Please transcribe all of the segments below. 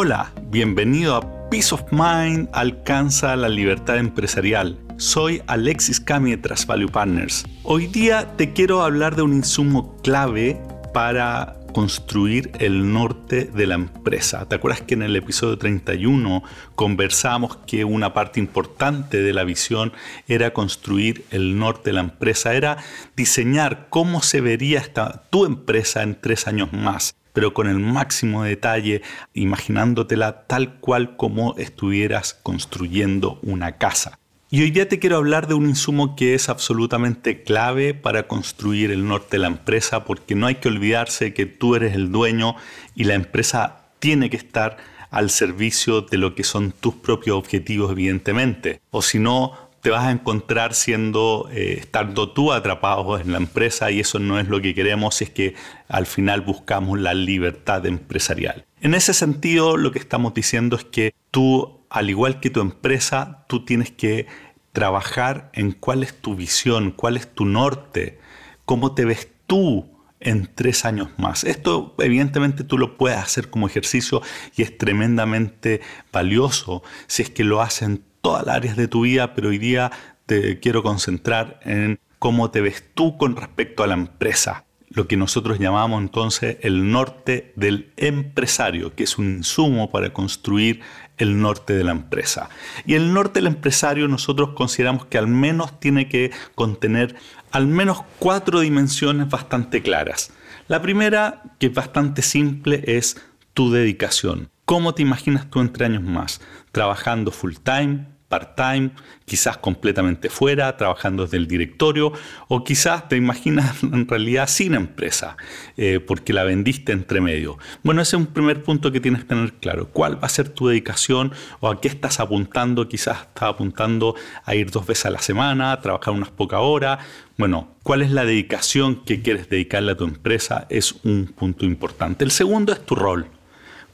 Hola, bienvenido a Peace of Mind alcanza la libertad empresarial. Soy Alexis Cami de Value Partners. Hoy día te quiero hablar de un insumo clave para construir el norte de la empresa. ¿Te acuerdas que en el episodio 31 conversamos que una parte importante de la visión era construir el norte de la empresa, era diseñar cómo se vería esta, tu empresa en tres años más? Pero con el máximo detalle, imaginándotela tal cual como estuvieras construyendo una casa. Y hoy día te quiero hablar de un insumo que es absolutamente clave para construir el norte de la empresa, porque no hay que olvidarse que tú eres el dueño y la empresa tiene que estar al servicio de lo que son tus propios objetivos, evidentemente. O si no, te vas a encontrar siendo, eh, estando tú atrapado en la empresa y eso no es lo que queremos, es que al final buscamos la libertad empresarial. En ese sentido, lo que estamos diciendo es que tú, al igual que tu empresa, tú tienes que trabajar en cuál es tu visión, cuál es tu norte, cómo te ves tú en tres años más. Esto evidentemente tú lo puedes hacer como ejercicio y es tremendamente valioso si es que lo hacen todas las áreas de tu vida, pero hoy día te quiero concentrar en cómo te ves tú con respecto a la empresa. Lo que nosotros llamamos entonces el norte del empresario, que es un insumo para construir el norte de la empresa. Y el norte del empresario nosotros consideramos que al menos tiene que contener al menos cuatro dimensiones bastante claras. La primera, que es bastante simple, es tu dedicación. ¿Cómo te imaginas tú entre años más? ¿Trabajando full time? Part-time, quizás completamente fuera, trabajando desde el directorio, o quizás te imaginas en realidad sin empresa, eh, porque la vendiste entre medio. Bueno, ese es un primer punto que tienes que tener claro. ¿Cuál va a ser tu dedicación o a qué estás apuntando? Quizás estás apuntando a ir dos veces a la semana, a trabajar unas pocas horas. Bueno, ¿cuál es la dedicación que quieres dedicarle a tu empresa? Es un punto importante. El segundo es tu rol.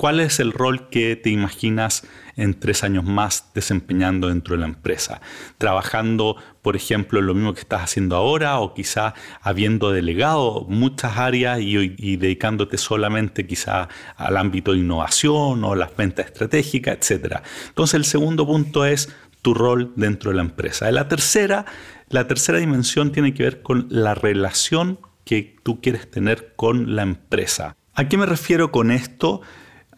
¿Cuál es el rol que te imaginas en tres años más desempeñando dentro de la empresa? Trabajando, por ejemplo, en lo mismo que estás haciendo ahora o quizá habiendo delegado muchas áreas y, dedicándote solamente quizá al ámbito de innovación o las ventas estratégicas, etc. Entonces el segundo punto es tu rol dentro de la empresa. La tercera, la tercera dimensión tiene que ver con la relación que tú quieres tener con la empresa. ¿A qué me refiero con esto?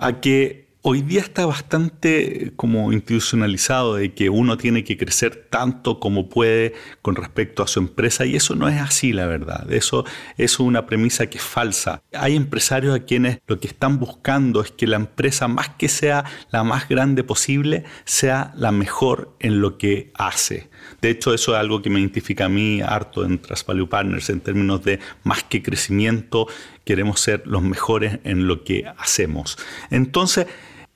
A que hoy día está bastante como institucionalizado de que uno tiene que crecer tanto como puede con respecto a su empresa y eso no es así la verdad, eso es una premisa que es falsa. Hay empresarios a quienes lo que están buscando es que la empresa más que sea la más grande posible sea la mejor en lo que hace. De hecho, eso es algo que me identifica a mí harto en Trust Value Partners en términos de más que crecimiento, queremos ser los mejores en lo que hacemos. Entonces,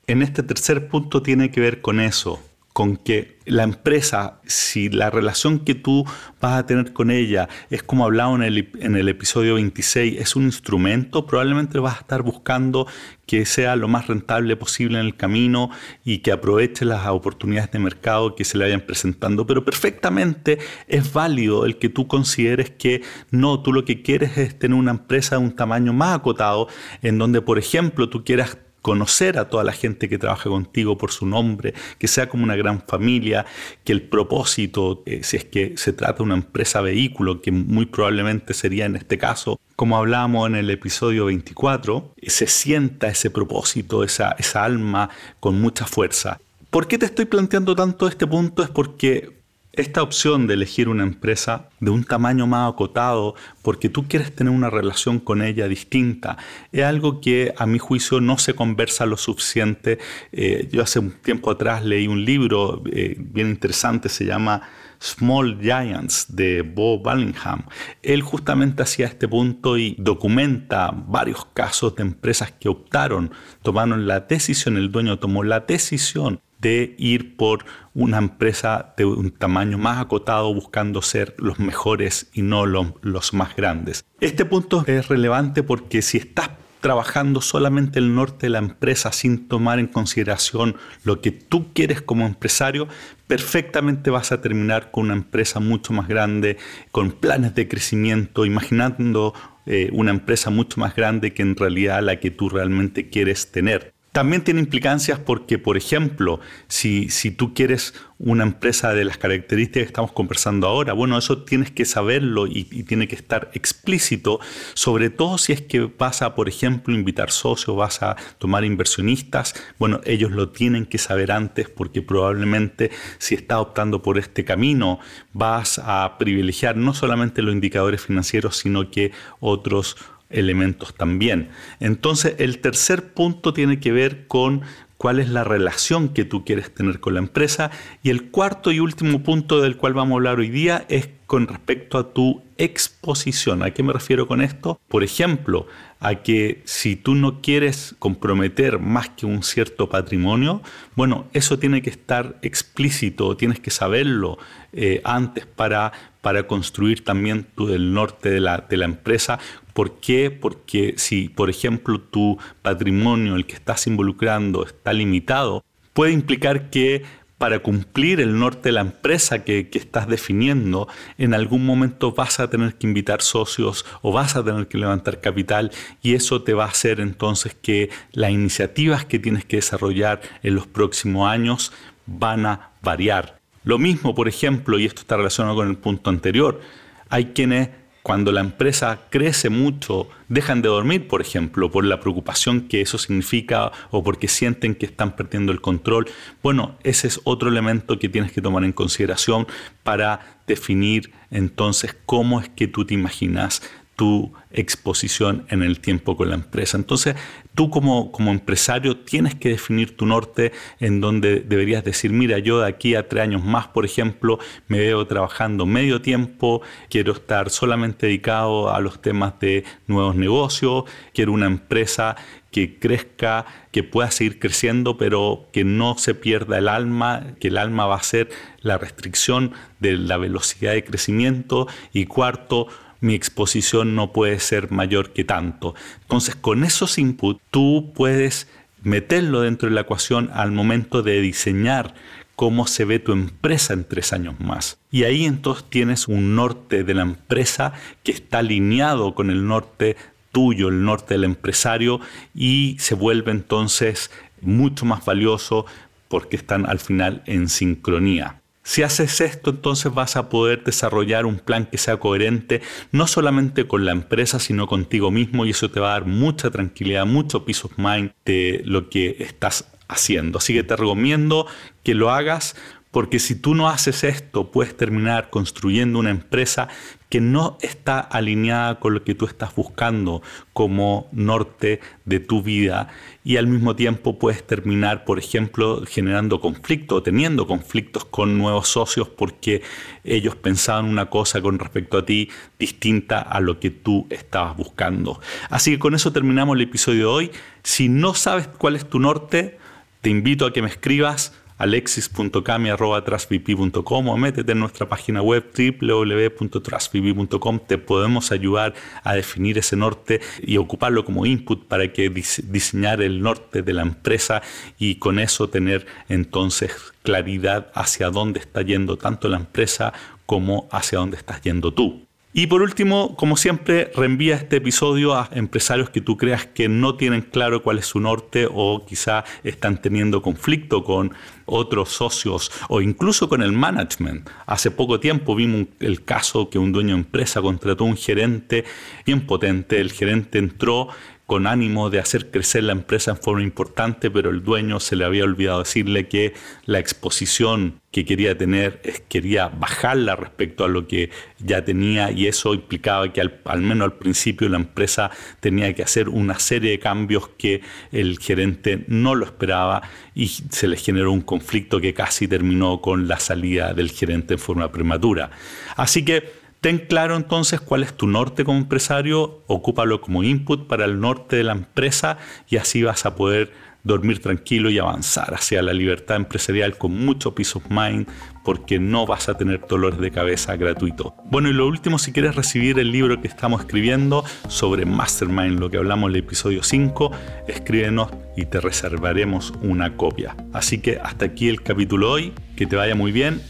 en este tercer punto tiene que ver con eso, con que la empresa, si la relación que tú vas a tener con ella es como hablaba en el, en el episodio 26, es un instrumento, probablemente vas a estar buscando que sea lo más rentable posible en el camino y que aproveche las oportunidades de mercado que se le vayan presentando. Pero perfectamente es válido el que tú consideres que no, tú lo que quieres es tener una empresa de un tamaño más acotado, en donde, por ejemplo, tú quieras conocer a toda la gente que trabaja contigo por su nombre, que sea como una gran familia, que el propósito, eh, si es que se trata de una empresa vehículo, que muy probablemente sería en este caso, como hablábamos en el episodio 24, eh, se sienta ese propósito, esa, esa alma con mucha fuerza. ¿Por qué te estoy planteando tanto este punto? Es porque esta opción de elegir una empresa de un tamaño más acotado porque tú quieres tener una relación con ella distinta es algo que a mi juicio no se conversa lo suficiente. Eh, yo hace un tiempo atrás leí un libro eh, bien interesante, se llama Small Giants de Bob Ballingham. Él justamente hacía este punto y documenta varios casos de empresas que optaron, tomaron la decisión, el dueño tomó la decisión de ir por una empresa de un tamaño más acotado buscando ser los mejores y no los, más grandes. Este punto es relevante porque si estás trabajando solamente el norte de la empresa sin tomar en consideración lo que tú quieres como empresario, perfectamente vas a terminar con una empresa mucho más grande, con planes de crecimiento, imaginando eh, una empresa mucho más grande que en realidad la que tú realmente quieres tener. También tiene implicancias porque, por ejemplo, si, si tú quieres una empresa de las características que estamos conversando ahora, bueno, eso tienes que saberlo y, tiene que estar explícito, sobre todo si es que vas a, por ejemplo, invitar socios, vas a tomar inversionistas, bueno, ellos lo tienen que saber antes porque probablemente si estás optando por este camino vas a privilegiar no solamente los indicadores financieros, sino que otros elementos también. Entonces, el tercer punto tiene que ver con cuál es la relación que tú quieres tener con la empresa. Y el cuarto y último punto del cual vamos a hablar hoy día es con respecto a tu exposición. ¿A qué me refiero con esto? Por ejemplo, a que si tú no quieres comprometer más que un cierto patrimonio, bueno, eso tiene que estar explícito, tienes que saberlo eh, antes para, para construir también tú el norte de la, de la empresa. ¿Por qué? Porque si, por ejemplo, tu patrimonio, el que estás involucrando, está limitado, puede implicar que para cumplir el norte de la empresa que, estás definiendo, en algún momento vas a tener que invitar socios o vas a tener que levantar capital y eso te va a hacer entonces que las iniciativas que tienes que desarrollar en los próximos años van a variar. Lo mismo, por ejemplo, y esto está relacionado con el punto anterior, hay quienes cuando la empresa crece mucho, dejan de dormir, por ejemplo, por la preocupación que eso significa o porque sienten que están perdiendo el control. Bueno, ese es otro elemento que tienes que tomar en consideración para definir entonces cómo es que tú te imaginas tu exposición en el tiempo con la empresa. Entonces, tú como, como empresario tienes que definir tu norte en donde deberías decir, mira, yo de aquí a tres años más, por ejemplo, me veo trabajando medio tiempo, quiero estar solamente dedicado a los temas de nuevos negocios, quiero una empresa que crezca, que pueda seguir creciendo, pero que no se pierda el alma, que el alma va a ser la restricción de la velocidad de crecimiento. Y cuarto, mi exposición no puede ser mayor que tanto. Entonces, con esos inputs, tú puedes meterlo dentro de la ecuación al momento de diseñar cómo se ve tu empresa en tres años más. Y ahí entonces tienes un norte de la empresa que está alineado con el norte tuyo, el norte del empresario, y se vuelve entonces mucho más valioso porque están al final en sincronía. Si haces esto, entonces vas a poder desarrollar un plan que sea coherente, no solamente con la empresa, sino contigo mismo, y eso te va a dar mucha tranquilidad, mucho peace of mind de lo que estás haciendo. Así que te recomiendo que lo hagas porque si tú no haces esto, puedes terminar construyendo una empresa que no está alineada con lo que tú estás buscando como norte de tu vida y al mismo tiempo puedes terminar, por ejemplo, generando conflictos, teniendo conflictos con nuevos socios porque ellos pensaban una cosa con respecto a ti distinta a lo que tú estabas buscando. Así que con eso terminamos el episodio de hoy. Si no sabes cuál es tu norte, te invito a que me escribas alexis.cami.trasvp.com o métete en nuestra página web www.trasvp.com. Te podemos ayudar a definir ese norte y ocuparlo como input para que diseñar el norte de la empresa y con eso tener entonces claridad hacia dónde está yendo tanto la empresa como hacia dónde estás yendo tú. Y por último, como siempre, reenvía este episodio a empresarios que tú creas que no tienen claro cuál es su norte o quizá están teniendo conflicto con otros socios o incluso con el management. Hace poco tiempo vimos el caso que un dueño de empresa contrató un gerente bien potente. El gerente entró con ánimo de hacer crecer la empresa en forma importante, pero el dueño se le había olvidado decirle que la exposición que quería tener quería bajarla respecto a lo que ya tenía y eso implicaba que al, al, menos al principio la empresa tenía que hacer una serie de cambios que el gerente no lo esperaba y se le generó un conflicto que casi terminó con la salida del gerente en forma prematura. Así que Ten claro entonces cuál es tu norte como empresario, ocúpalo como input para el norte de la empresa y así vas a poder dormir tranquilo y avanzar hacia la libertad empresarial con mucho peace of mind porque no vas a tener dolores de cabeza gratuito. Bueno, y lo último, si quieres recibir el libro que estamos escribiendo sobre Mastermind, lo que hablamos en el episodio 5, escríbenos y te reservaremos una copia. Así que hasta aquí el capítulo hoy, que te vaya muy bien,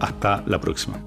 hasta la próxima.